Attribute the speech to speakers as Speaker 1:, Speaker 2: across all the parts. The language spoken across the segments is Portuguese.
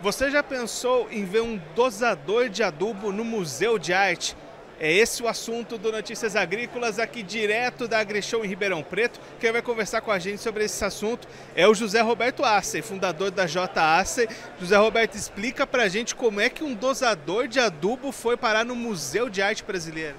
Speaker 1: Você já pensou em ver um dosador de adubo no Museu de Arte? É esse o assunto do Notícias Agrícolas, aqui direto da AgriShow em Ribeirão Preto. Quem vai conversar com a gente sobre esse assunto é o José Roberto Assey, fundador da J Assey. José Roberto, explica pra gente como é que um dosador de adubo foi parar no Museu de Arte Brasileira.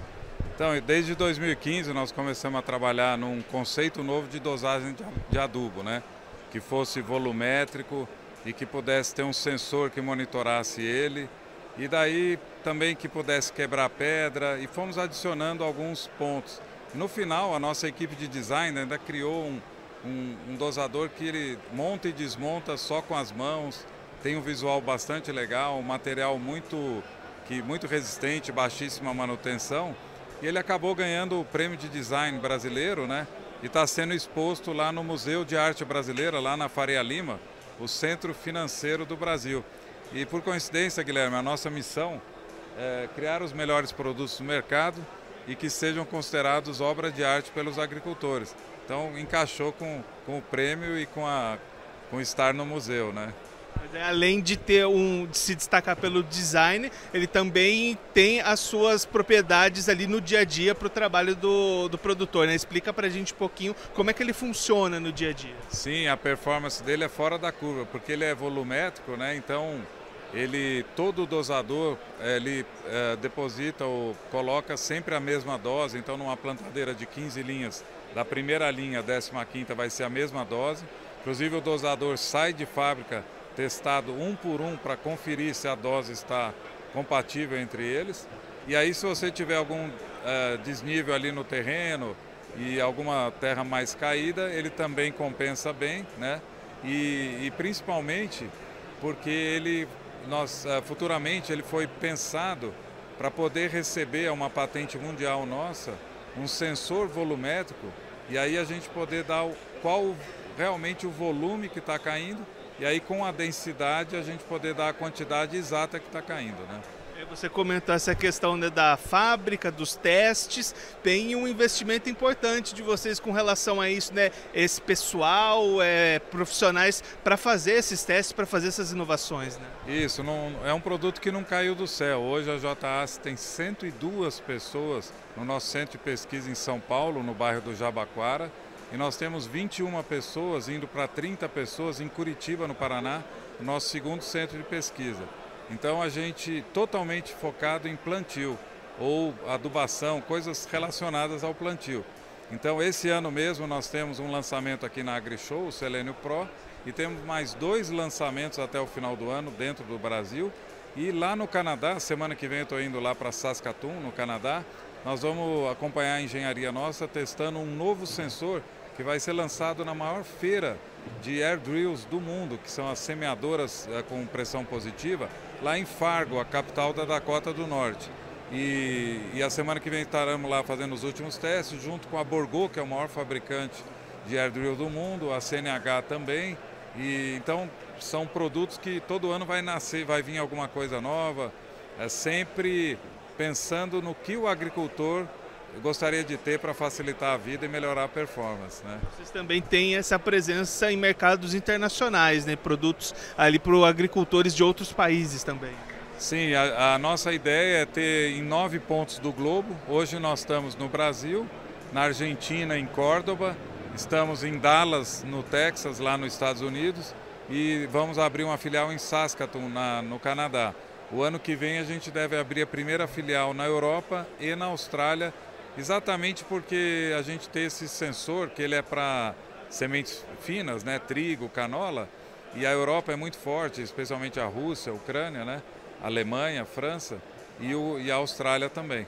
Speaker 2: Então, desde 2015 nós começamos a trabalhar num conceito novo de dosagem de adubo, né? Que fosse volumétrico e que pudesse ter um sensor que monitorasse ele e daí também que pudesse quebrar pedra e fomos adicionando alguns pontos. No final, a nossa equipe de design ainda criou um, um, um dosador que ele monta e desmonta só com as mãos, tem um visual bastante legal, um material muito, que, muito resistente, baixíssima manutenção, e ele acabou ganhando o prêmio de design brasileiro, né? E está sendo exposto lá no Museu de Arte Brasileira, lá na Faria Lima, o centro financeiro do Brasil. E por coincidência, Guilherme, a nossa missão é criar os melhores produtos do mercado e que sejam considerados obra de arte pelos agricultores. Então encaixou com, com o prêmio e com, a, com estar no museu, né?
Speaker 1: Além de ter um de se destacar pelo design, ele também tem as suas propriedades ali no dia a dia para o trabalho do, do produtor. Né? Explica para a gente um pouquinho como é que ele funciona no dia a dia.
Speaker 2: Sim, a performance dele é fora da curva, porque ele é volumétrico, né? Então ele todo dosador ele é, deposita ou coloca sempre a mesma dose, então numa plantadeira de 15 linhas, da primeira linha, 15 quinta vai ser a mesma dose. Inclusive o dosador sai de fábrica testado um por um para conferir se a dose está compatível entre eles. E aí se você tiver algum é, desnível ali no terreno e alguma terra mais caída, ele também compensa bem, né? E, e principalmente porque ele nós uh, futuramente ele foi pensado para poder receber uma patente mundial nossa um sensor volumétrico e aí a gente poder dar o, qual realmente o volume que está caindo e aí com a densidade a gente poder dar a quantidade exata que está caindo, né?
Speaker 1: Você comentou essa questão né, da fábrica, dos testes, tem um investimento importante de vocês com relação a isso, né? Esse pessoal, é, profissionais para fazer esses testes, para fazer essas inovações, né?
Speaker 2: Isso, não, é um produto que não caiu do céu. Hoje a JAS tem 102 pessoas no nosso centro de pesquisa em São Paulo, no bairro do Jabaquara, e nós temos 21 pessoas indo para 30 pessoas em Curitiba, no Paraná, no nosso segundo centro de pesquisa. Então a gente totalmente focado em plantio ou adubação, coisas relacionadas ao plantio. Então esse ano mesmo nós temos um lançamento aqui na AgriShow, o Selênio Pro, e temos mais dois lançamentos até o final do ano dentro do Brasil. E lá no Canadá, semana que vem eu estou indo lá para Saskatoon, no Canadá, nós vamos acompanhar a engenharia nossa testando um novo sensor que vai ser lançado na maior feira de air drills do mundo, que são as semeadoras é, com pressão positiva, lá em Fargo, a capital da Dakota do Norte. E, e, a semana que vem estaremos lá fazendo os últimos testes, junto com a Borgo, que é o maior fabricante de air drill do mundo, a CNH também. E então são produtos que todo ano vai nascer, vai vir alguma coisa nova, é sempre pensando no que o agricultor eu gostaria de ter para facilitar a vida e melhorar a performance. Né?
Speaker 1: Vocês também têm essa presença em mercados internacionais, né? produtos ali para agricultores de outros países também.
Speaker 2: Sim, a, a, nossa ideia é ter em nove pontos do globo. Hoje nós estamos no Brasil, na Argentina, em Córdoba, estamos em Dallas, no Texas, lá nos Estados Unidos, e vamos abrir uma filial em Saskatoon, na, no Canadá. O ano que vem a gente deve abrir a primeira filial na Europa e na Austrália Exatamente porque a gente tem esse sensor que ele é para sementes finas, né, trigo, canola, e a Europa é muito forte, especialmente a Rússia, a Ucrânia, né, a Alemanha, a França e, o, e a Austrália também.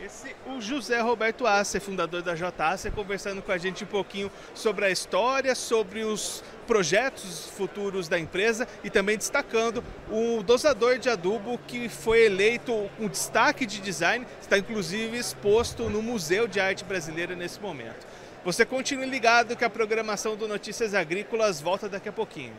Speaker 1: Esse, o José Roberto Asser, fundador da JASSE, conversando com a gente um pouquinho sobre a história, sobre os projetos futuros da empresa e também destacando o dosador de adubo que foi eleito um destaque de design, está inclusive exposto no Museu de Arte Brasileira nesse momento. Você continue ligado que a programação do Notícias Agrícolas volta daqui a pouquinho.